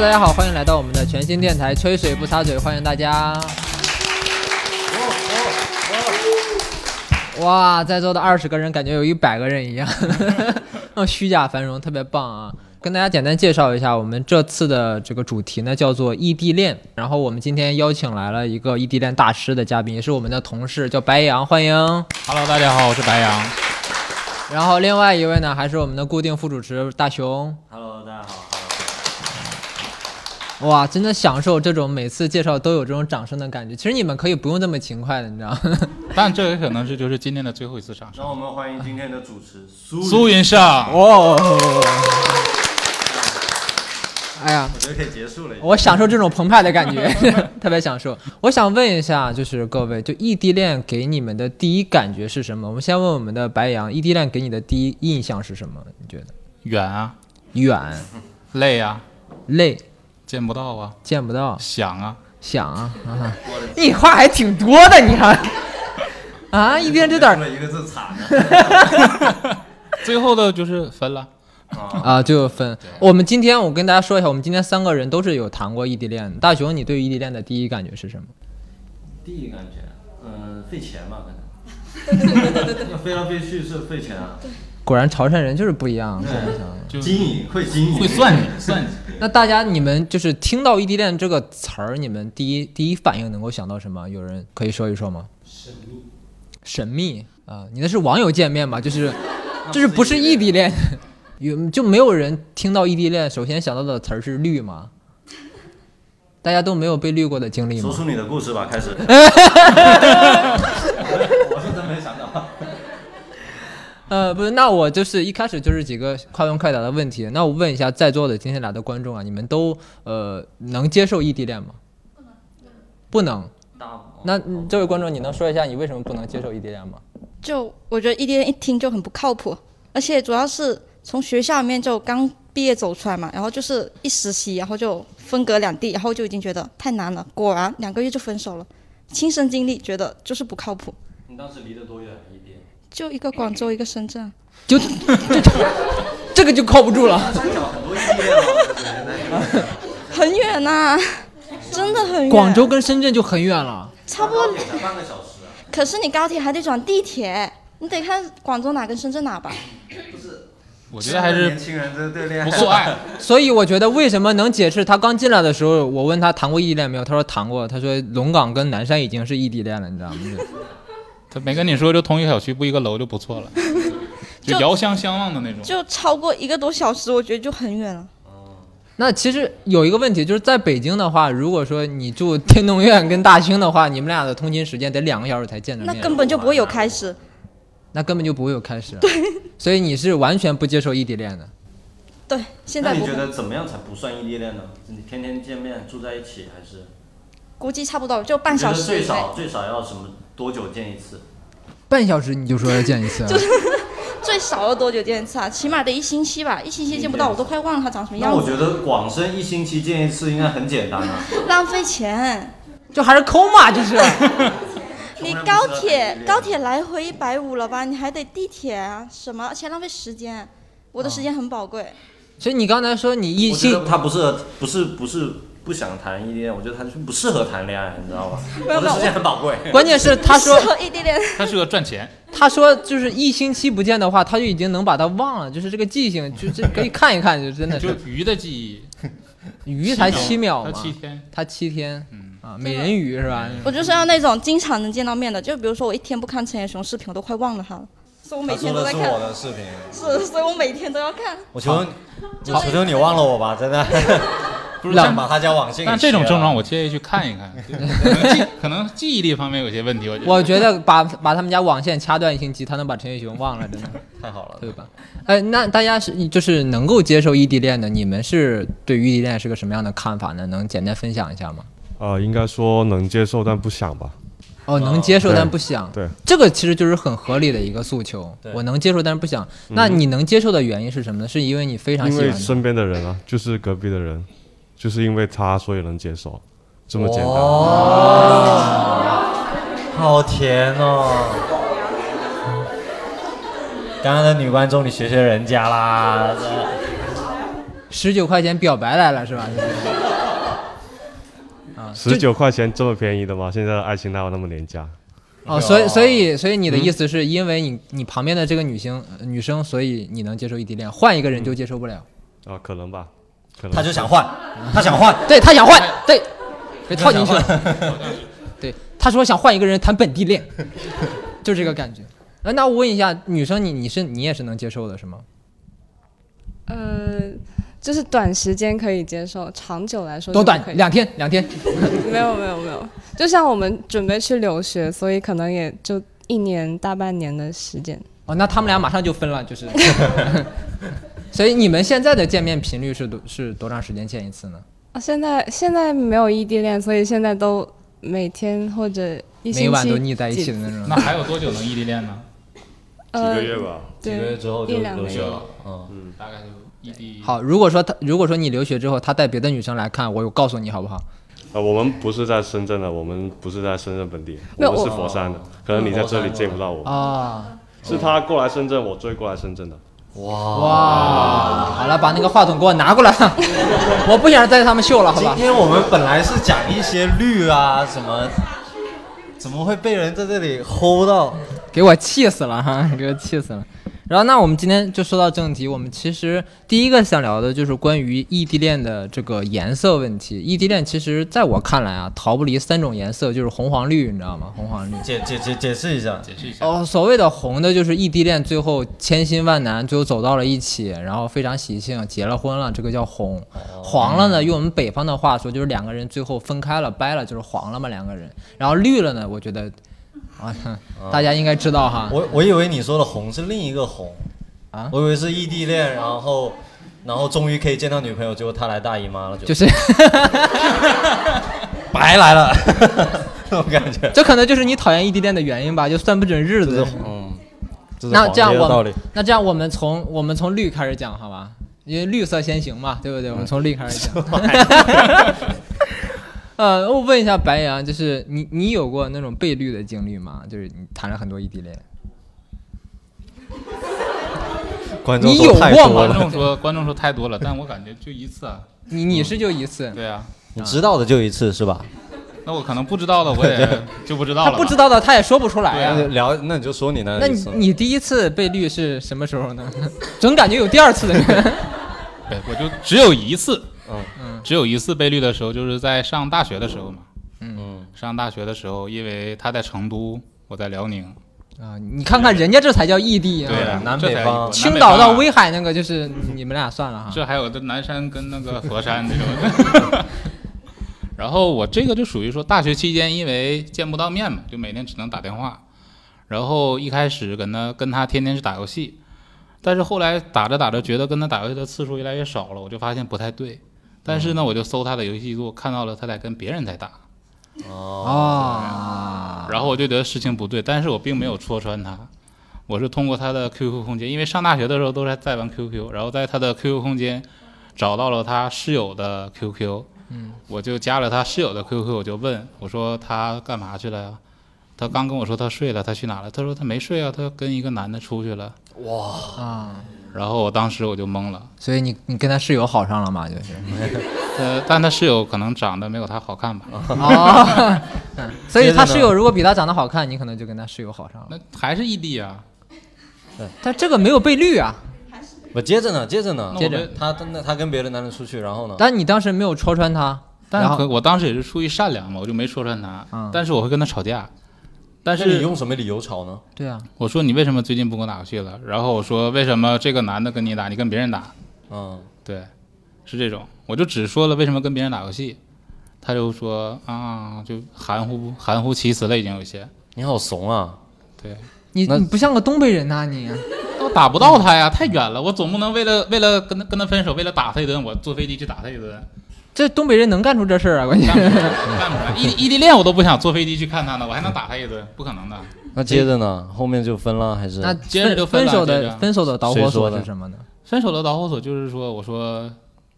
Hello，大家好，欢迎来到我们的全新电台《吹水不擦嘴》，欢迎大家。哇，在座的二十个人，感觉有一百个人一样，那 虚假繁荣，特别棒啊！跟大家简单介绍一下，我们这次的这个主题呢叫做异地恋。然后我们今天邀请来了一个异地恋大师的嘉宾，也是我们的同事，叫白羊，欢迎。Hello，大家好，我是白羊。然后另外一位呢，还是我们的固定副主持大熊。Hello，大家好。哇，真的享受这种每次介绍都有这种掌声的感觉。其实你们可以不用这么勤快的，你知道吗？但这也可能是就是今天的最后一次掌声。让我们欢迎今天的主持苏苏云上，哦，哎呀，我觉得可以结束了。我享受这种澎湃的感觉，特别享受。我想问一下，就是各位，就异地恋给你们的第一感觉是什么？我们先问我们的白羊，异地恋给你的第一印象是什么？你觉得？远啊，远、累啊，累、见不到啊，见不到、想啊，想啊，啊 你话还挺多的，你还啊，一边这点儿了一个字惨啊。最后的就是分了。啊，就分。我们今天我跟大家说一下，我们今天三个人都是有谈过异地恋的。大熊，你对于异地恋的第一感觉是什么？第一感觉，嗯，费钱嘛，可能。对对对对对飞来飞去是费钱啊。果然潮汕人就是不一样。经营会经营，会算计算计。那大家你们就是听到异地恋这个词儿，你们第一第一反应能够想到什么？有人可以说一说吗？神秘。神秘啊，你那是网友见面吧？就是，就是不是异地恋？有就没有人听到异地恋，首先想到的词儿是绿吗？大家都没有被绿过的经历吗？说出你的故事吧，开始。我是真没想到。呃，不是，那我就是一开始就是几个快问快答的问题。那我问一下在座的今天来的观众啊，你们都呃能接受异地恋吗？不能。大那嗯这位观众，你能说一下你为什么不能接受异地恋吗？就我觉得异地恋一听就很不靠谱，而且主要是从学校里面就刚毕业走出来嘛，然后就是一实习，然后就分隔两地，然后就已经觉得太难了。果然两个月就分手了，亲身经历觉得就是不靠谱。你当时离得多远？异地？就一个广州，一个深圳，就 这这个就靠不住了。很远呐、真的很远。广州跟深圳就很远了。差不多，个小时啊。可是你高铁还得转地铁，你得看广州哪跟深圳哪吧。我觉得还是年轻人这对恋爱不够爱。所以我觉得为什么能解释他刚进来的时候，我问他谈过异地恋没有，他说谈过。他说龙岗跟南山已经是异地恋了，你知道吗？他没跟你说就同一个小区不一个楼就不错了，就就遥相相望的那种。就超过一个多小时，我觉得就很远了。那其实有一个问题，就是在北京的话，如果说你住天通苑跟大兴的话，你们俩的通勤时间得两个小时才见着那，根本就不会有开始。那根本就不会有开始。对，所以你是完全不接受异地恋的。对，现那你在不会，觉得怎么样才不算异地恋呢？你天天见面住在一起，还是？估计差不多就半小时最少最少要什么多久见一次？半小时你就说要见一次啊？最少要多久见一次啊？起码得一星期吧，一星期见不到，我都快忘了他长什么样那我。觉得广深一星期见一次应该很简单啊。浪费钱。就还是抠嘛，就是。你高铁高铁来回一百五了吧？你还得地铁啊，什么？而且浪费时间，我的时间很宝贵。所以你刚才说你异我觉得性，他不是，不是不是不想谈异地恋，我觉得他就是不适合谈恋爱，你知道吗？没有时间很宝贵。关键是他说异地恋，他适合赚钱，他说就是一星期不见的话，他就已经能把他忘了，就是这个记性，就这可以看一看，就真的就是鱼的记忆。鱼才七秒他嘛，七天，他七天嗯，啊，美人鱼是吧？我就是要那种经常能见到面的。就比如说我一天不看陈也雄视频，我都快忘了他了。所以我每天都在看，的视频，是，所以我每天都要看。我求求我求求你忘了我吧，真的，不是像想把他家网信给但这种症状我建议去看一看，可能记可能记忆力方面有些问题，我觉得。我觉得把把他们家网线掐断一星期，他能把陈奕雄忘了，真的，太好了，对吧？哎，那大家是就是能够接受异地恋的，你们是对于异地恋是个什么样的看法呢？能简单分享一下吗？呃，应该说能接受但不想吧。哦，能接受但不想，对，这个其实就是很合理的一个诉求。对我能接受但是不想，那你能接受的原因是什么呢？是因为你非常喜欢身边的人啊，就是隔壁的人，就是因为他所以能接受，这么简单。哦好甜哦。刚刚的女观众，你学学人家啦。十九块钱表白来了是吧？啊，十九块钱这么便宜的吗？现在的爱情哪有那么廉价？哦，所以所以所以你的意思是因为你你旁边的这个女性呃女生，所以你能接受异地恋，换一个人就接受不了。啊，可能吧，可能。他就想换，他想换，对他想换，对，给套进去了。对，他说想换一个人谈本地恋，就这个感觉。呃，那我问一下，女生你你是你也是能接受的是吗？呃，就是短时间可以接受，长久来说多短两天两天。没有没有没有，就像我们准备去留学，所以可能也就一年大半年的时间。哦，那他们俩马上就分了，就是。所以你们现在的见面频率是多是多长时间见一次呢？啊，现在现在没有异地恋，所以现在都每天或者一星期每晚都腻在一起的那种。那还有多久能异地恋呢？几呃个月吧。几个月之后就一两个月留学了。嗯，大概就异地。好，如果说他如果说你留学之后，他带别的女生来看，我有告诉你好不好？呃，我们不是在深圳的，我们不是在深圳本地，我们是佛山的，可能你在这里见不到我。啊，是他过来深圳，我追过来深圳的。哇，哇，好了，把那个话筒给我拿过来，我不想再他们秀了，好吧？今天我们本来是讲一些绿啊什么，怎么会被人在这里 hold 到？给我气死了哈，给我气死了。然后，那我们今天就说到正题，我们其实第一个想聊的就是关于异地恋的这个颜色问题。异地恋其实在我看来啊，逃不离三种颜色，就是红黄绿，你知道吗？红黄绿。解解解解释一下，解释一下。哦，所谓的红的就是异地恋，最后千辛万难，最后走到了一起，然后非常喜庆，结了婚了，这个叫红。黄了呢，用我们北方的话说，就是两个人最后分开了，掰了，就是黄了嘛，两个人。然后绿了呢，我觉得，啊，大家应该知道哈。我我以为你说的红是另一个红啊我以为是异地恋，然后然后终于可以见到女朋友，结果她来大姨妈了，就就是，白来了，那种感觉。这可能就是你讨厌异地恋的原因吧，就算不准日子。嗯，这是那这样我。那这样我们从我们从绿开始讲好吧？因为绿色先行嘛，对不对？我们从绿开始讲。呃，我问一下白羊，就是你你有过那种被绿的经历吗？就是你谈了很多异地恋，观众你说太有过吗多了，观众说观众说太多了，但我感觉就一次啊。你你是就一次，对啊，你知道的就一次是吧？那我可能不知道的我也就不知道了吧。他不知道的他也说不出来呀、那聊，那你就说你那那你。你第一次被绿是什么时候呢？总感觉有第二次的。对，我就只有一次，嗯只有一次被绿的时候，就是在上大学的时候嘛。嗯，上大学的时候，因为他在成都，我在辽宁。啊，你看看人家这才叫异地啊！对啊，南北方青岛到威海那个就是你们俩算了哈。这还有的南山跟那个佛山这种。然后我这个就属于说，大学期间因为见不到面嘛，就每天只能打电话。然后一开始跟他跟他天天是打游戏，但是后来打着打着，觉得跟他打游戏的次数越来越少了，我就发现不太对。但是呢，我就搜他的游戏记录，看到了他在跟别人在打，哦，然后我就觉得事情不对，但是我并没有戳穿他，我是通过他的 QQ 空间，因为上大学的时候都是在玩 QQ，然后在他的 QQ 空间找到了他室友的 QQ，嗯，我就加了他室友的 QQ，我就问我说他干嘛去了呀？他刚跟我说他睡了，他去哪了？他说他没睡啊，他跟一个男的出去了。啊，然后我当时我就懵了，所以你你跟他室友好上了嘛？就是 呃，但他室友可能长得没有他好看吧？哦，嗯 所以他室友如果比他长得好看，你可能就跟他室友好上了。那还是异地啊？对但这个没有被绿啊，我，接着呢，接着呢，接着们他那他跟别的男人出去，然后呢？但你当时没有戳穿他，然后但可我当时也是出于善良嘛，我就没戳穿他。嗯但是我会跟他吵架。但是你用什么理由吵呢？对啊，我说你为什么最近不跟我打游戏了？然后我说为什么这个男的跟你打，你跟别人打？嗯，对，是这种。我就只说了为什么跟别人打游戏，他就说啊，就含糊含糊其辞了，已经有些。你好怂啊！对，你你不像个东北人呐、你我打不到他呀，太远了，我总不能为了为了跟他跟他分手，为了打他一顿，我坐飞机去打他一顿。这东北人能干出这事儿啊？关键干不出来，干不出来。异异地恋我都不想坐飞机去看他呢，我还能打他一顿，不可能的。那接着呢？后面就分了还是？那接着就分分手的分手的导火索是什么呢？分手的导火索就是说，我说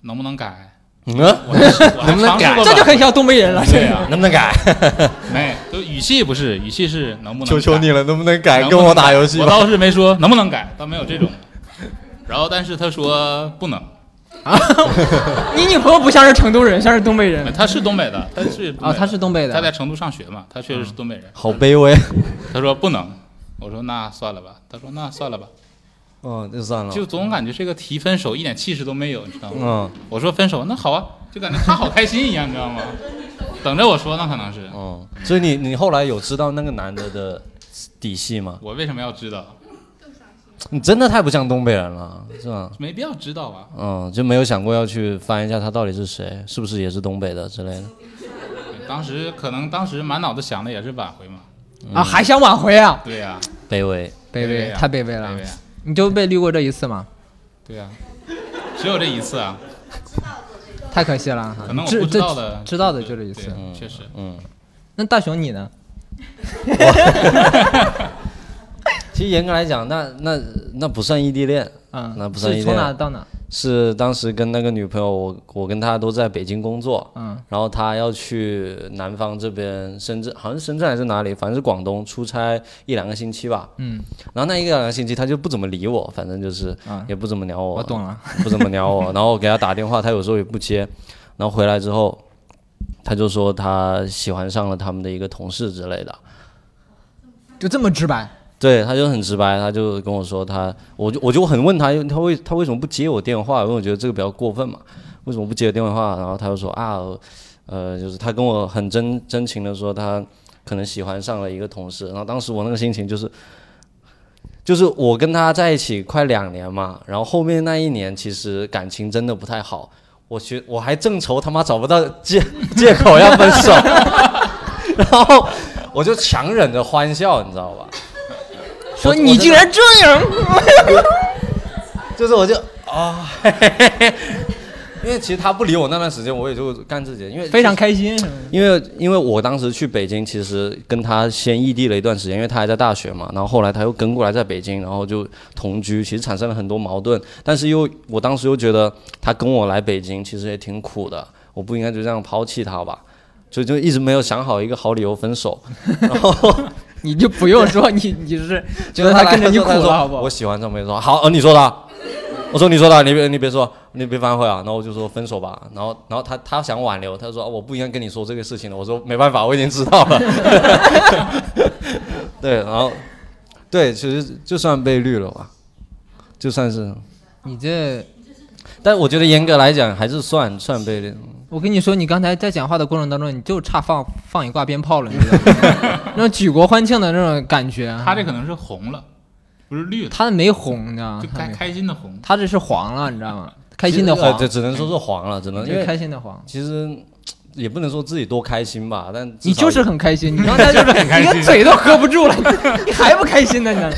能不能改？嗯，我还我能不能改这就很像东北人了。对啊，能不能改？没，就语气不是，语气是能不能？求求你了，能不能改？跟我打游戏。我倒是没说能不能改，倒没有这种。然后，但是他说不能，你女朋友不像是成都人，像是东北人。她是东北的，她是啊，她是东北的。她在成都上学嘛，她确实是东北人。好卑微。她说不能，我说那算了吧。她说那算了吧。哦，就算了。就总感觉这个提分手一点气势都没有，你知道吗？嗯。我说分手，那好啊，就感觉她好开心一样，你知道吗？等着我说呢，可能是。哦。所以你你后来有知道那个男的的底细吗？我为什么要知道？你真的太不像东北人了，是吧？没必要知道吧。嗯，就没有想过要去翻一下他到底是谁，是不是也是东北的之类的。当时可能当时满脑子想的也是挽回嘛。啊，还想挽回啊？对呀。卑微，卑微，太卑微了。卑微。你就被绿过这一次吗？对呀，只有这一次啊。太可惜了。可能我不知道的，知道的就这一次。确实。嗯。那大雄你呢？其实严格来讲，那那那不算异地恋，嗯，那不算异地恋。从哪到哪？是当时跟那个女朋友，我我跟她都在北京工作，嗯，然后她要去南方这边深圳，好像是深圳还是哪里，反正是广东出差一两个星期吧，嗯，然后那一两个星期她就不怎么理我，反正就是也不怎么鸟我，我懂了，不怎么鸟我，然后我给她打电话，她有时候也不接，然后回来之后，她就说她喜欢上了他们的一个同事之类的，就这么直白。对，他就很直白，他就跟我说他，我就我就很问他，他为他为什么不接我电话？因为我觉得这个比较过分嘛，为什么不接我电话？然后他就说啊，呃，就是他跟我很真真情的说他可能喜欢上了一个同事，然后当时我那个心情就是，就是我跟他在一起快两年嘛，然后后面那一年其实感情真的不太好，我觉我还正愁他妈找不到借借口要分手，然后我就强忍着欢笑，你知道吧？说你竟然这样，就是我就啊，因为其实他不理我那段时间，我也就干自己，因为非常开心。因为因为我当时去北京，其实跟他先异地了一段时间，因为他还在大学嘛，然后后来他又跟过来在北京，然后就同居，其实产生了很多矛盾。但是又我当时又觉得他跟我来北京其实也挺苦的，我不应该就这样抛弃他吧，所以就一直没有想好一个好理由分手，然后。你就不用说，你你是 觉得他跟着你苦了，好不好？我喜欢这么一说，好，呃，你说的，我说你说的，你别你别说，你别反悔啊。然后我就说分手吧。然后然后他他想挽留，他说我不应该跟你说这个事情的。我说没办法，我已经知道了。对，然后对，其实就算被绿了吧，就算是你这，但我觉得严格来讲还是算算被绿。我跟你说，你刚才在讲话的过程当中，你就差放放一挂鞭炮了，你知道吗？那种举国欢庆的那种感觉。他这可能是红了，不是绿的。他没红，你知道吗？就开开心的红。他这是黄了，你知道吗？开心的黄。对，只能说是黄了，只能因为开心的黄。其实也不能说自己多开心吧，但你就是很开心，你刚才就 是你个嘴都合不住了，你还不开心呢？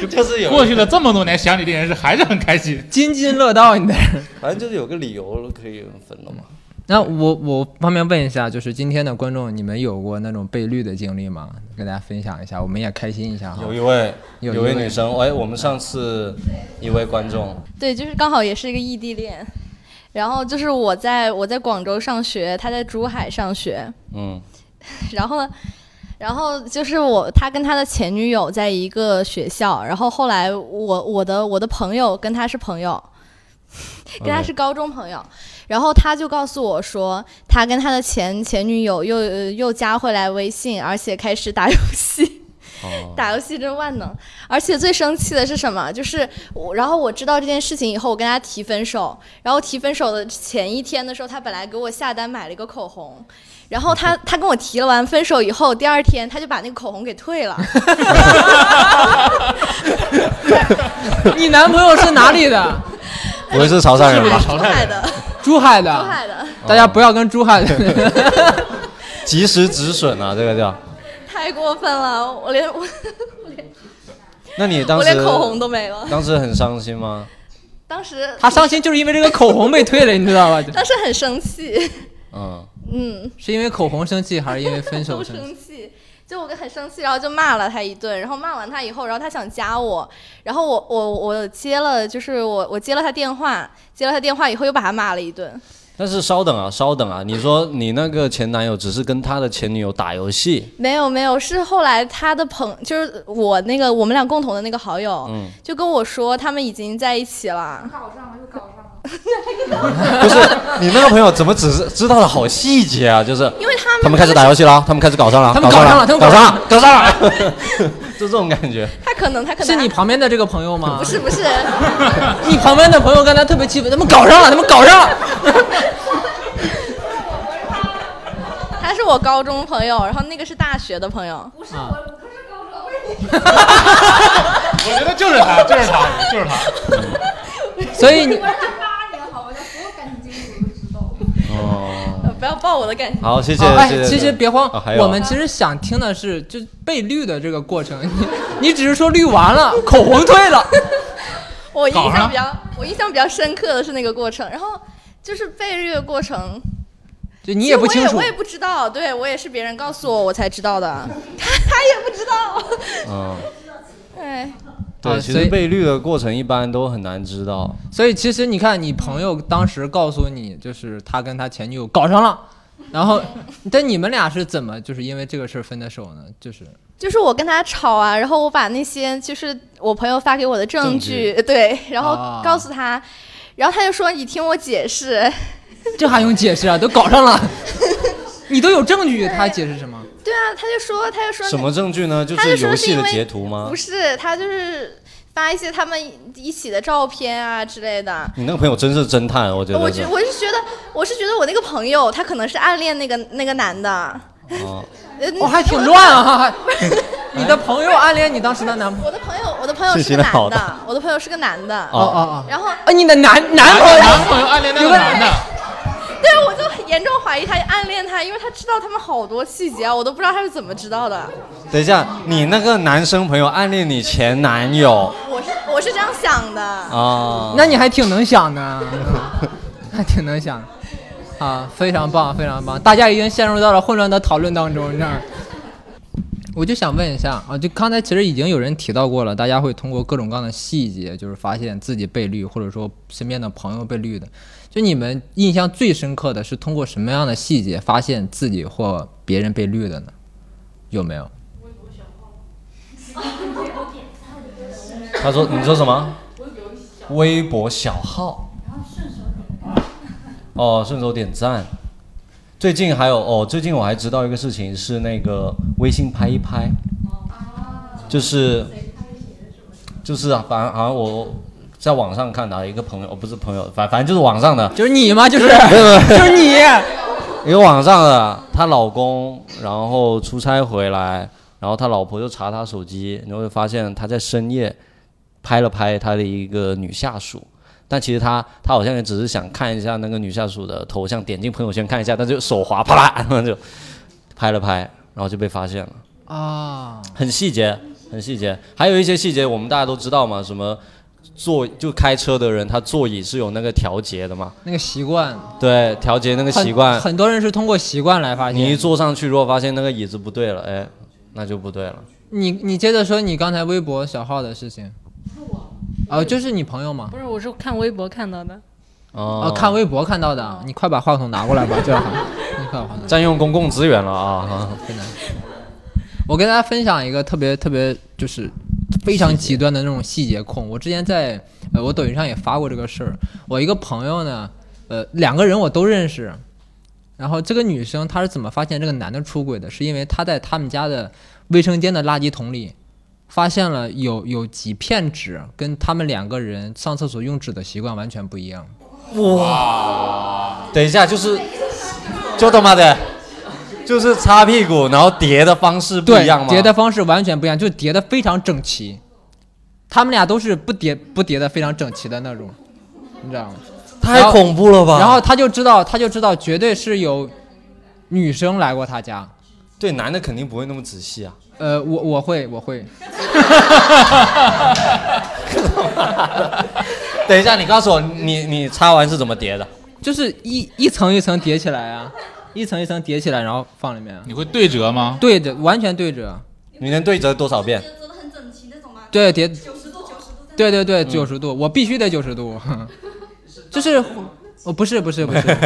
你就是有过去了这么多年想你的人是还是很开心，津津乐道，你的。反正就是有个理由可以分了嘛。那我我方便问一下，就是今天的观众，你们有过那种被绿的经历吗？跟大家分享一下，我们也开心一下哈。有一位，有一位女生，哎，我们上次一位观众，对，就是刚好也是一个异地恋，然后就是我在我在广州上学，他在珠海上学，嗯，然后呢，然后就是我他跟他的前女友在一个学校，然后后来我我的我的朋友跟他是朋友，跟他是高中朋友。然后他就告诉我说，他跟他的前前女友又又加回来微信，而且开始打游戏，打游戏真万能。而且最生气的是什么？就是我，然后我知道这件事情以后，我跟他提分手。然后提分手的前一天的时候，他本来给我下单买了一个口红，然后他 他跟我提了完分手以后，第二天他就把那个口红给退了。你男朋友是哪里的？不会是潮汕人吧？潮汕的，珠海的，珠海的，大家不要跟珠海的 及时止损啊！这个叫太过分了，我连我我连，那你当时我连口红都没了，当时很伤心吗？当时他伤心就是因为这个口红被退了，你知道吧？当时很生气，嗯嗯，是因为口红生气还是因为分手生气？就我很生气，然后就骂了他一顿，然后骂完他以后，然后他想加我，然后我我我接了，就是我我接了他电话，接了他电话以后又把他骂了一顿。但是稍等啊，稍等啊，你说你那个前男友只是跟他的前女友打游戏？没有没有，是后来他的朋，就是我那个我们俩共同的那个好友，嗯，就跟我说他们已经在一起了。搞上了，又搞上了。不是你那个朋友怎么只是知道的好细节啊？就是因为他们他们开始打游戏了，他们开始搞上了，他们搞搞上了他们搞上了，搞上了，就这种感觉。他可能他可能是你旁边的这个朋友吗？不是不是，你旁边的朋友刚才特别气愤，他们搞上了，他们搞上了。他是我高中朋友，然后那个是大学的朋友。不是啊我，我不是高中。我觉得就是他，就是他，就是他。所以你我认识八年，好吗？他所有感情经历我都知道。哦，呃不要爆我的感情。好，谢谢。哦，哎谢，谢其实别慌我们其实想听的是就被绿的这个过程。你 你只是说绿完了，口红退了，我印象比较我印象比较深刻的是那个过程，然后就是被绿的过程，就你也不清楚。我也我也不知道，对我也是别人告诉我我才知道的，他 他也不知道，嗯，哎，对，啊所以其实被绿的过程一般都很难知道。所以其实你看，你朋友当时告诉你，就是他跟他前女友搞上了，然后但你们俩是怎么就是因为这个事儿分的手呢？就是就是我跟他吵啊，然后我把那些就是我朋友发给我的证证据，对，然后啊告诉他，然后他就说你听我解释，这还用解释啊？都搞上了，你都有证据，他解释什么？对啊，他就说他就说什么证据呢？就他就说游戏的是因为截图吗不？是，他就是发一些他们一起的照片啊之类的。你那个朋友真是侦探，我觉得。我觉我是觉得，我是觉得我那个朋友他可能是暗恋那个那个男的，哦，呃我、还挺乱啊！你的朋友暗恋你当时的男朋友？我的朋友，我的朋友是个男的，我的朋友是个男的，哦哦哦，然后啊，你的男男朋友男朋友暗恋那个男的，对我就很严重怀疑他暗恋他，因为他知道他们好多细节啊，我都不知道他是怎么知道的。等一下，你那个男生朋友暗恋你前男友我是我是这样想的，啊？那你还挺能想的，还挺能想啊，非常棒，非常棒！大家已经陷入到了混乱的讨论当中，这样。我就想问一下啊，就刚才其实已经有人提到过了，大家会通过各种各样的细节，就是发现自己被绿，或者说身边的朋友被绿的。就你们印象最深刻的是通过什么样的细节发现自己或别人被绿的呢？有没有？他说：“你说什么？微博小号。哦，顺手点赞。最近还有哦，最近我还知道一个事情是那个微信拍一拍，就是就是啊，反正好像我在网上看到一个朋友，哦不是朋友，反反正就是网上的，就是你吗？就是就是你。一个网上的，她老公然后出差回来，然后他老婆就查他手机，然后就发现他在深夜拍了拍他的一个女下属，但其实他他好像也只是想看一下那个女下属的头像，点进朋友圈看一下，但就手滑啪啦，然后就拍了拍，然后就被发现了，啊，很细节，很细节，还有一些细节我们大家都知道嘛，什么座就开车的人他座椅是有那个调节的嘛，那个习惯，对，调节那个习惯，很多人是通过习惯来发现。你一坐上去，如果发现那个椅子不对了，哎，那就不对了。你你接着说你刚才微博小号的事情。是我哦，就是你朋友吗？不是，我是看微博看到的。哦哦，看微博看到的。你快把话筒拿过来吧，这样好。你快把话筒。占用公共资源了啊！真的。我跟大家分享一个特别特别就是非常极端的那种细节控。我之前在呃我抖音上也发过这个事儿。我一个朋友呢，呃两个人我都认识。然后这个女生她是怎么发现这个男的出轨的？是因为她在他们家的卫生间的垃圾桶里发现了有有几片纸，跟他们两个人上厕所用纸的习惯完全不一样。哇！等一下，就是就他妈的，就是擦屁股，然后叠的方式不一样吗？叠的方式完全不一样，就叠的非常整齐。他们俩都是不叠不叠的非常整齐的那种，你知道吗？太恐怖了吧！然后他就知道，他就知道绝对是有女生来过他家。对，男的肯定不会那么仔细啊。呃，我我会我会。等一下，你告诉我，你你擦完是怎么叠的？就是一一层一层叠起来啊，一层一层叠起来，然后放里面。你会对折吗？对的，完全对折。你能对折多少遍？折得很整齐那种吗？对，叠。九十度，九十度。对对对，九十度，我必须得九十度。就是，我，不是不是不是。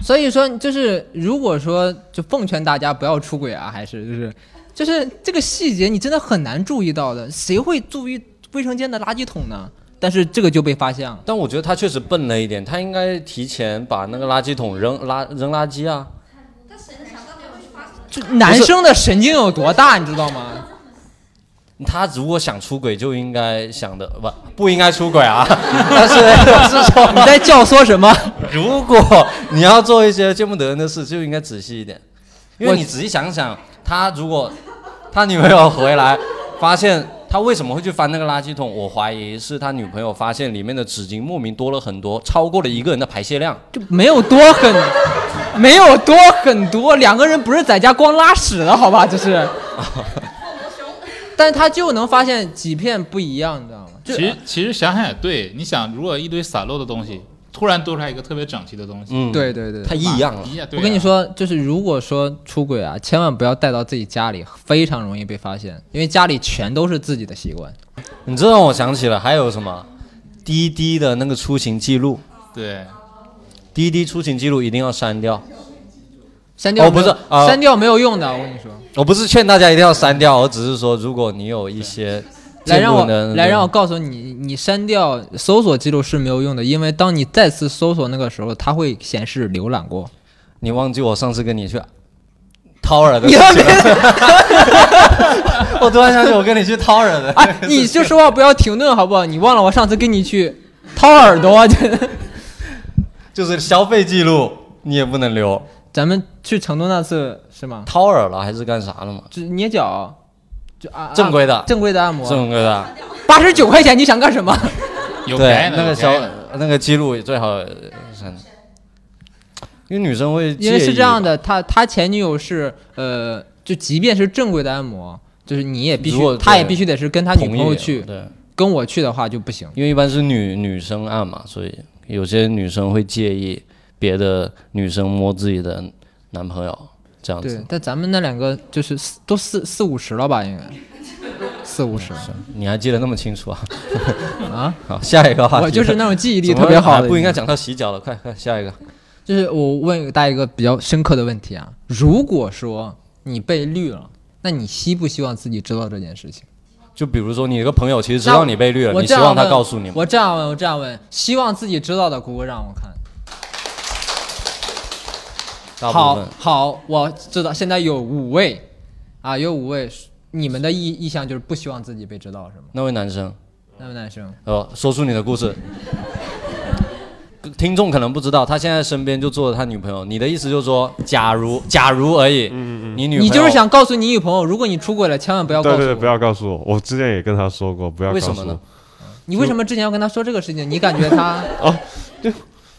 所以说，就是如果说，就奉劝大家不要出轨啊，还是就是，就是这个细节你真的很难注意到的，谁会注意卫生间的垃圾桶呢？但是这个就被发现了。但我觉得他确实笨了一点，他应该提前把那个垃圾桶扔垃扔垃圾啊。就男生的神经有多大，你知道吗？他如果想出轨，就应该想的不不应该出轨啊。但是是说你在教唆什么？如果你要做一些见不得人的事，就应该仔细一点，因为你仔细想想，他如果他女朋友回来发现他为什么会去翻那个垃圾桶，我怀疑是他女朋友发现里面的纸巾莫名多了很多，超过了一个人的排泄量。就没有多很，没有多很多，两个人不是在家光拉屎了好吧？就是，但他就能发现几片不一样，你知道吗？就其实其实想想也对，你想如果一堆散落的东西，突然多出来一个特别整齐的东西，嗯。对对对，太异样了。我跟你说，就是如果说出轨啊，千万不要带到自己家里，非常容易被发现，因为家里全都是自己的习惯。你这让我想起了还有什么？滴滴的那个出行记录，对，滴滴出行记录一定要删掉。删掉哦不是删掉没有用的，我跟你说。我不是劝大家一定要删掉，我只是说，如果你有一些来让我来让我告诉你，你删掉搜索记录是没有用的，因为当你再次搜索那个时候，它会显示浏览过。你忘记我上次跟你去掏耳的你 我突然想起我跟你去掏耳朵，哎，你就说话不要停顿好不好？你忘了我上次跟你去掏耳朵啊？就是消费记录你也不能留。咱们去成都那次是吗？掏耳了还是干啥了嘛？就捏脚，就啊正规的正规的按摩，正规的，八十九块钱，你想干什么？对那个小那个记录最好因为女生会因为是这样的，他他前女友是呃，就即便是正规的按摩，就是你也必须他也必须得是跟他女朋友去，对，跟我去的话就不行。因为一般是女女生按嘛，所以有些女生会介意别的女生摸自己的男朋友这样对子。，但咱们那两个就是四都四四五十了吧，应该四五十。你还记得那么清楚啊？啊，好，下一个话题。我就是那种记忆力 特别好的不应该讲到洗脚了，快快下一个。就是我问大家一个比较深刻的问题啊，如果说你被绿了，那你希不希望自己知道这件事情？就比如说你一个朋友其实知道你被绿了，你希望他告诉你吗？我这样问，我这样问，希望自己知道的鼓鼓让我看。好大部分好，我知道现在有五位，啊，有五位，你们的意意向就是不希望自己被知道是吗？那位男生，那位男生，呃，说出你的故事。听众可能不知道，他现在身边就坐着他女朋友。你的意思就是说，假如假如而已，你女你就是想告诉你女朋友，如果你出轨了，千万不要告诉我。对对对，不要告诉我。我之前也跟他说过，不要告诉我。为什么呢？你为什么之前要跟他说这个事情？你感觉他 哦，就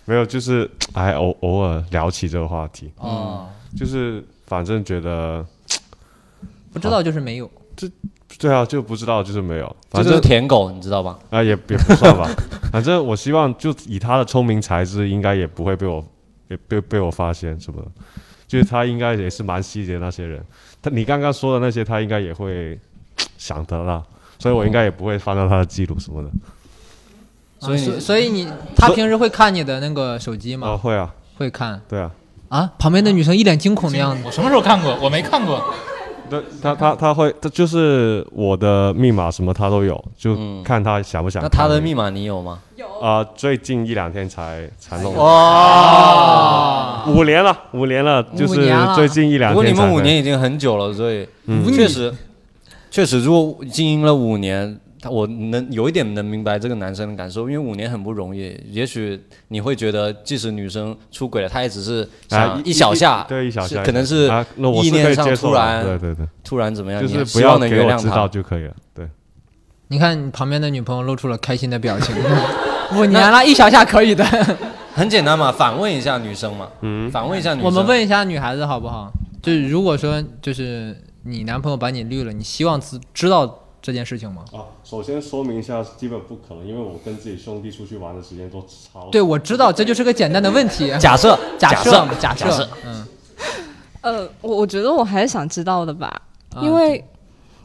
没有，就是哎，偶偶尔聊起这个话题。哦，就是反正觉得不知道就是没有。对啊，就不知道就是没有，这就是反正舔狗，你知道吧？啊，也也不算吧。反正我希望就以他的聪明才智，应该也不会被我也被被我发现什么的。就是他应该也是蛮细节的那些人，他你刚刚说所以。所以你他平时会看你的那个手机吗？啊，会啊，会看。对啊，啊，旁边的女生一脸惊恐的样子。我什么时候看过？我没看过。对他他他会，他就是我的密码什么他都有，就看他想不想那。他的密码你有吗？有啊、最近一两天才才弄的。哇五年了，五年了，就是最近一两不过你。们五年已经很久了，所以嗯确实，确实，如果经营了五年，他我能有一点能明白这个男生的感受，因为五年很不容易。也许你会觉得，即使女生出轨了，她也只是想啊一小下，对一小下可能是意念上突然，对对对突然怎么样，就是不要能原谅他我知道就可以了。对，你看你旁边的女朋友露出了开心的表情。五年了，一小下可以的。很简单嘛，反问一下女生嘛，嗯，反问一下女生。我们问一下女孩子好不好？就是如果说就是你男朋友把你绿了，你希望知知道这件事情吗？啊，首先说明一下，基本不可能，因为我跟自己兄弟出去玩的时间都超。对，我知道，这就是个简单的问题。假设假假设设，假假设嗯，呃，我我觉得我还是想知道的吧，啊因为、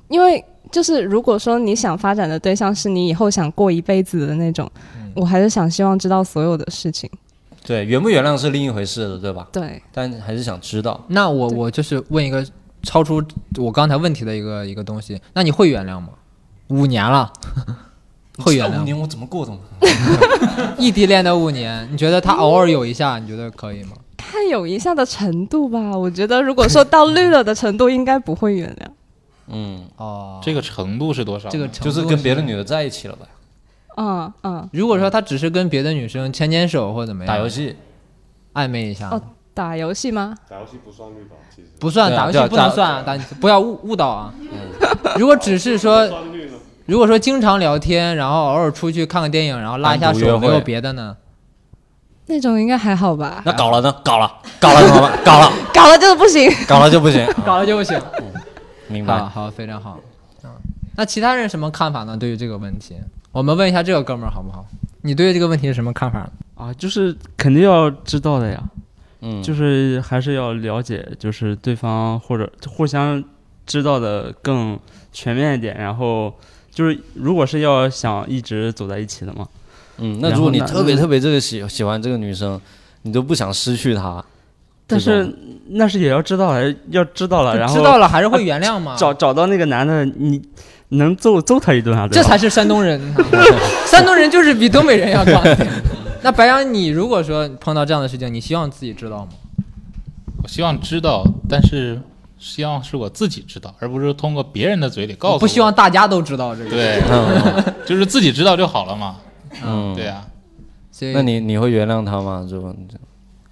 因为就是如果说你想发展的对象是你以后想过一辈子的那种，嗯我还是想希望知道所有的事情。对原不原谅是另一回事的，对吧？对，但还是想知道。那我我就是问一个超出我刚才问题的一个一个东西，那你会原谅吗？五年了，会原谅。五年我怎么过的？异地恋的五年，你觉得他偶尔有一下，你觉得可以吗？看有一下的程度吧。我觉得如果说到绿了的程度，应该不会原谅。嗯，哦，这个程度是多少？这个程就是跟别的女的在一起了吧？嗯嗯，如果说他只是跟别的女生牵牵手或怎么样，打游戏暧昧一下，哦，打游戏吗？打游戏不算绿岛，其实不算打游戏不能算啊，打不要误误导啊。如果只是说，如果说经常聊天，然后偶尔出去看个电影，然后拉一下手，没有别的呢？那种应该还好吧？那搞了呢？搞了，搞了怎么办？搞了，搞了就是不行。搞了就不行。搞了就不行。明白好。好，非常好。嗯，那其他人什么看法呢？对于这个问题，我们问一下这个哥们儿好不好？你对于这个问题是什么看法？啊，就是肯定要知道的呀，嗯，就是还是要了解，就是对方或者互相知道的更全面一点，然后就是如果是要想一直走在一起的嘛，嗯，那如果你特别特别这个喜喜欢这个女生，你都不想失去她，但是那是也要知道，要知道了，然后知道了还是会原谅吗？找找到那个男的，你能揍揍他一顿啊？这才是山东人，山东人就是比东北人要高一点。那白羊，你如果说碰到这样的事情，你希望自己知道吗？我希望知道，但是希望是我自己知道，而不是通过别人的嘴里告诉我。不希望大家都知道这个。对，就是自己知道就好了嘛。嗯，对呀、所以那你你会原谅他吗？就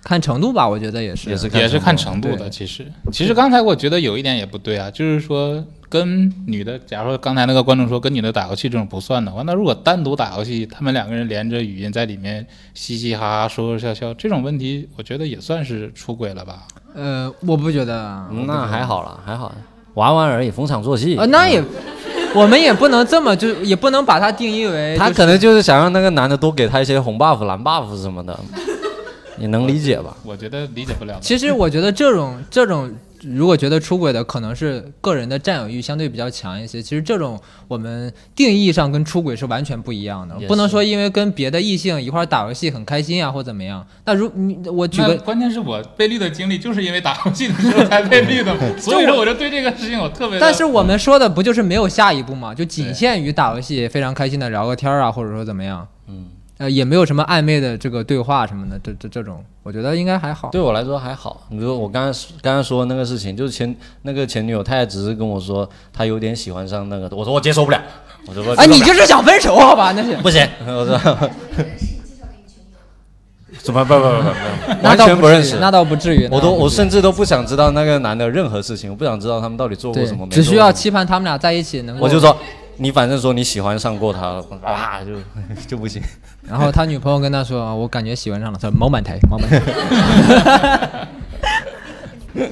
看程度吧，我觉得也是，也是也是看程度的。其实，其实刚才我觉得有一点也不对啊，就是说跟女的，假如说刚才那个观众说跟女的打游戏这种不算的话，那如果单独打游戏，他们两个人连着语音在里面嘻嘻哈哈、说说笑笑，这种问题，我觉得也算是出轨了吧？呃，我不觉得啊，嗯那还好了，还好，玩玩而已，逢场作戏。呃，那也，我们也不能这么就，也不能把它定义为、他可能就是想让那个男的多给他一些红 buff、蓝 buff 什么的，你能理解吧？我觉得理解不了。其实我觉得这种这种，如果觉得出轨的可能是个人的占有欲相对比较强一些。其实这种我们定义上跟出轨是完全不一样的不能说因为跟别的异性一块儿打游戏很开心啊或怎么样。那如你我举个关键是我被绿的经历，就是因为打游戏的时候才被绿的，所以说我就对这个事情我特别。但是我们说的不就是没有下一步吗？就仅限于打游戏，非常开心的聊个天儿啊，或者说怎么样？嗯，呃，也没有什么暧昧的这个对话什么的，这这这种，我觉得应该还好。对我来说还好。你说我刚刚刚刚说的那个事情，就是前那个前女友，她也只是跟我说她有点喜欢上那个，我说我接受不了，我说我啊，你就是想分手好吧？那是 不行，我说 怎么不不不不不，完全不认识，那倒不至于我都我甚至都不想知道那个男的任何事情，我不想知道他们到底做过什么，没只需要期盼他们俩在一起能够。我就说，你反正说你喜欢上过他了，哇就就不行。然后他女朋友跟他说：“我感觉喜欢上了。”他说：“毛满台，毛满台。”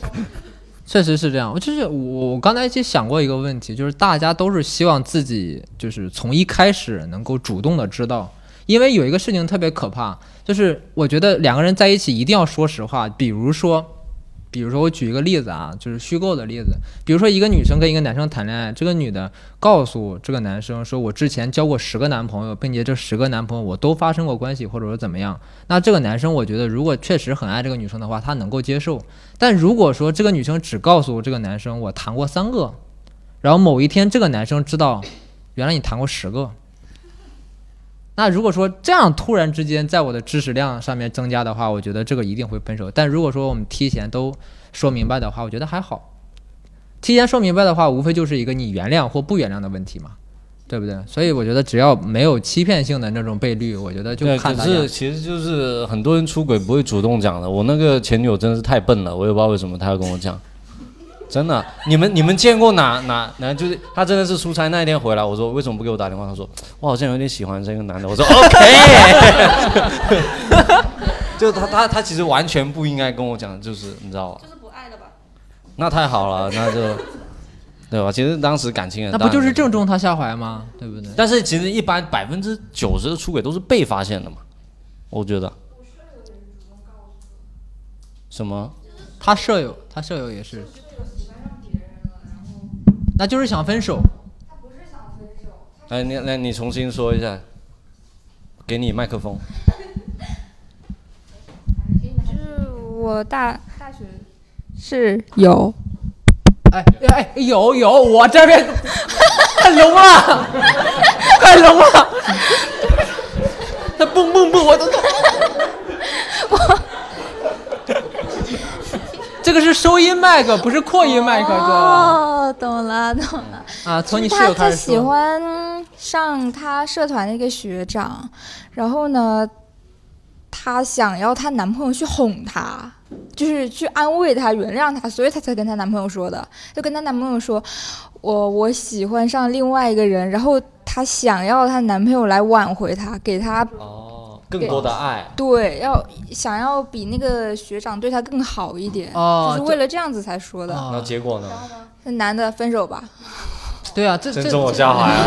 确实是这样，我就是我我刚才其实想过一个问题，就是大家都是希望自己就是从一开始能够主动的知道，因为有一个事情特别可怕，就是我觉得两个人在一起一定要说实话，比如说。比如说，我举一个例子啊，就是虚构的例子。比如说，一个女生跟一个男生谈恋爱，这个女的告诉这个男生说：“我之前交过十个男朋友，并且这十个男朋友我都发生过关系，或者说怎么样。”那这个男生，我觉得如果确实很爱这个女生的话，他能够接受。但如果说这个女生只告诉这个男生我谈过三个，然后某一天这个男生知道，原来你谈过十个，那如果说这样突然之间在我的知识量上面增加的话，我觉得这个一定会分手。但如果说我们提前都说明白的话，我觉得还好。提前说明白的话，无非就是一个你原谅或不原谅的问题嘛，对不对？所以我觉得只要没有欺骗性的那种被绿，我觉得就看大家。是其实就是很多人出轨不会主动讲的。我那个前女友真的是太笨了，我也不知道为什么她要跟我讲。真的，你们你们见过哪哪哪？就是他真的是出差那一天回来，我说为什么不给我打电话？他说我好像有点喜欢这个男的。我说 OK，就他他他其实完全不应该跟我讲，就是你知道吧？就是不爱了吧？那太好了，那就对吧？其实当时感情很淡那不就是正中他下怀吗？对不对？但是其实一般百分之九十的出轨都是被发现的嘛，我觉得。什么？他舍友，他舍友也是，那就是想分手。他不是想分手来，你来，你重新说一下，给你麦克风。就是我大大学是有，哎哎，有有，我这边 快聋了。快聋了！他蹦蹦蹦，我都懂。这个是收音麦克，不是扩音麦克，哥？哦，懂了懂了。啊，从你室友开始说。欢上他社团那个学长，然后呢，她想要她男朋友去哄她，就是去安慰她、原谅她，所以她才跟她男朋友说的。就跟她男朋友说，我我喜欢上另外一个人，然后她想要她男朋友来挽回她，给她哦，更多的爱。对，要想要比那个学长对他更好一点，哦就是为了这样子才说的。那结果呢？那男的分手吧。对啊，这这真中我下怀啊！